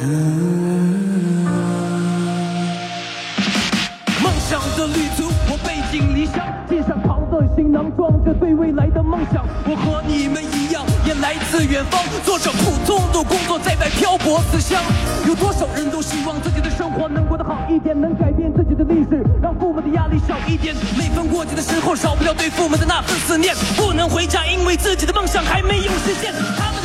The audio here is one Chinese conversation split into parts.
梦想的旅途，我背井离乡，肩上扛的行囊装着对未来的梦想。我和你们一样，也来自远方，做着普通的工作，在外漂泊思乡。有多少人都希望自己的生活能过得好一点，能改变自己的历史，让父母的压力小一点。每逢过节的时候，少不了对父母的那份思念。不能回家，因为自己的梦想还没有实现。他们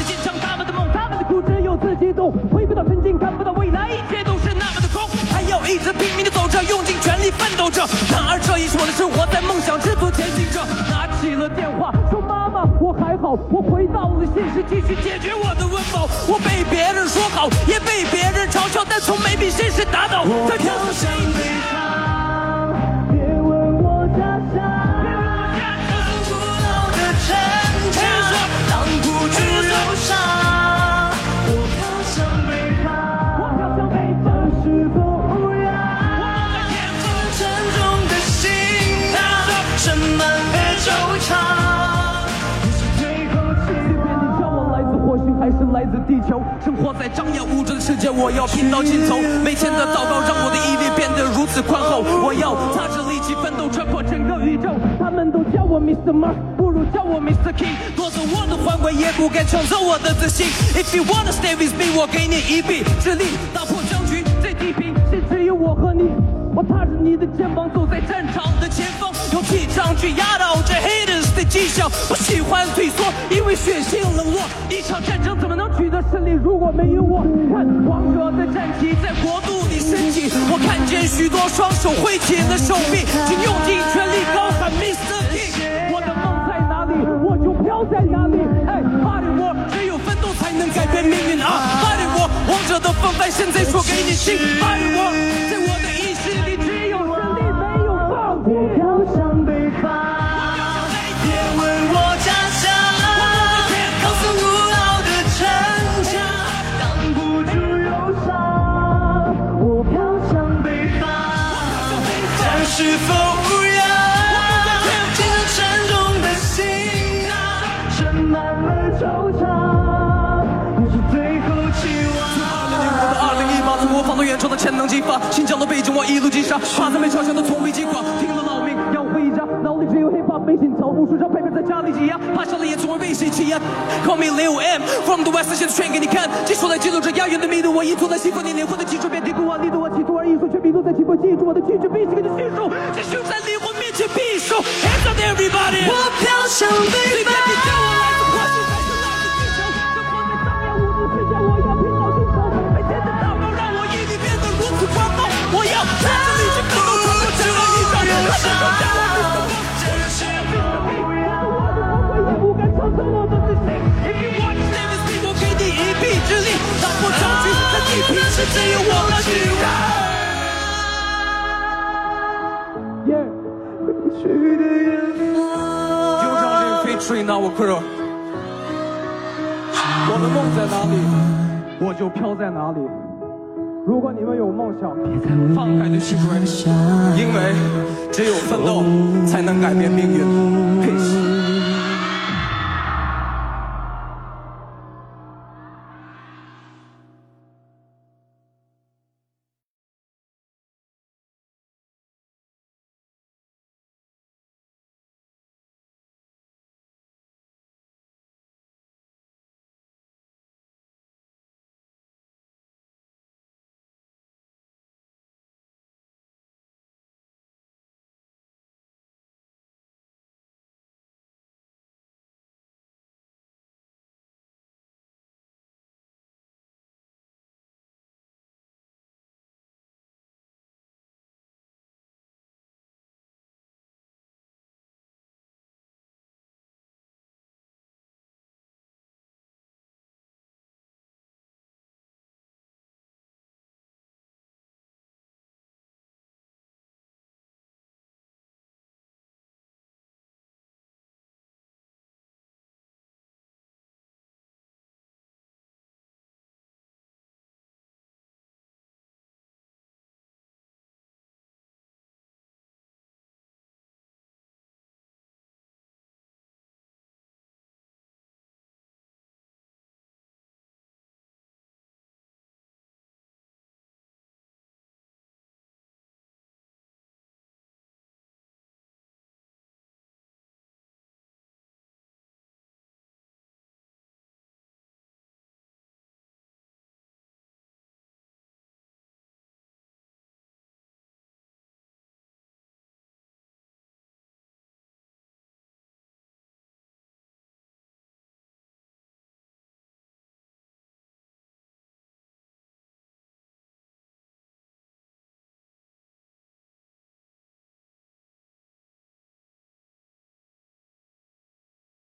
有自己懂。回不到曾经，看不到未来，一切都是那么的空。还要一直拼命的走着，用尽全力奋斗着。然而这也是我的生活，在梦想之途前行着。拿起了电话，说妈妈，我还好，我回到了现实，继续解决我的温饱。我被别人说好，也被别人嘲笑，但从没被现实打倒。在飘向地球，生活在张牙舞爪的世界，我要拼到尽头。每天的祷告让我的毅力变得如此宽厚，我要踏着力气奋斗，穿破整个宇宙。他们都叫我 Mr. Mark，不如叫我 Mr. King。夺走我的皇冠，也不该抢走我的自信。If you wanna stay with me，我给你一臂之力，打破僵局，在地平线只有我和你。我踏着你的肩膀，走在战场的前方，用气场去压倒这 haters 的迹象。不喜欢退缩，因为血性冷落。一场战争怎么能取得胜利，如果没有我？看王者的战旗在国度里升起，我看见许多双手挥起了手臂，请用尽全力高喊 Mr. King。我的梦在哪里，我就飘在哪里。哎，巴黎我只有奋斗才能改变命运啊！巴黎我王者的风范现在说给你听，巴黎我在我的是否无恙？肩上沉重的行囊，盛满了惆怅。也是最后期望。我的二零一八，从我放到远处的潜能激发，新疆的背景我一路击杀，怕在没嘲笑的从未击垮，拼了老命要回家，脑里只有 hop 没心操，无数张配备在家里挤压，怕上了也从未被谁欺压。Call me Lil M from the West，现在炫给你看，技术来记录着遥远的密度，我一图来西方年灵魂的基础，别低估我力度，我企图而艺术却迷路在起步，记住我的拒绝，必须给你叙述，这是在灵魂面前必输。Hands up everybody！我飘向北随地平线只有我和你。Yeah，去的远就方。让这 featuring our crew。我的梦在哪里，我就飘在哪里。如果你们有梦想，放开的去追，因为只有奋斗才能改变命运。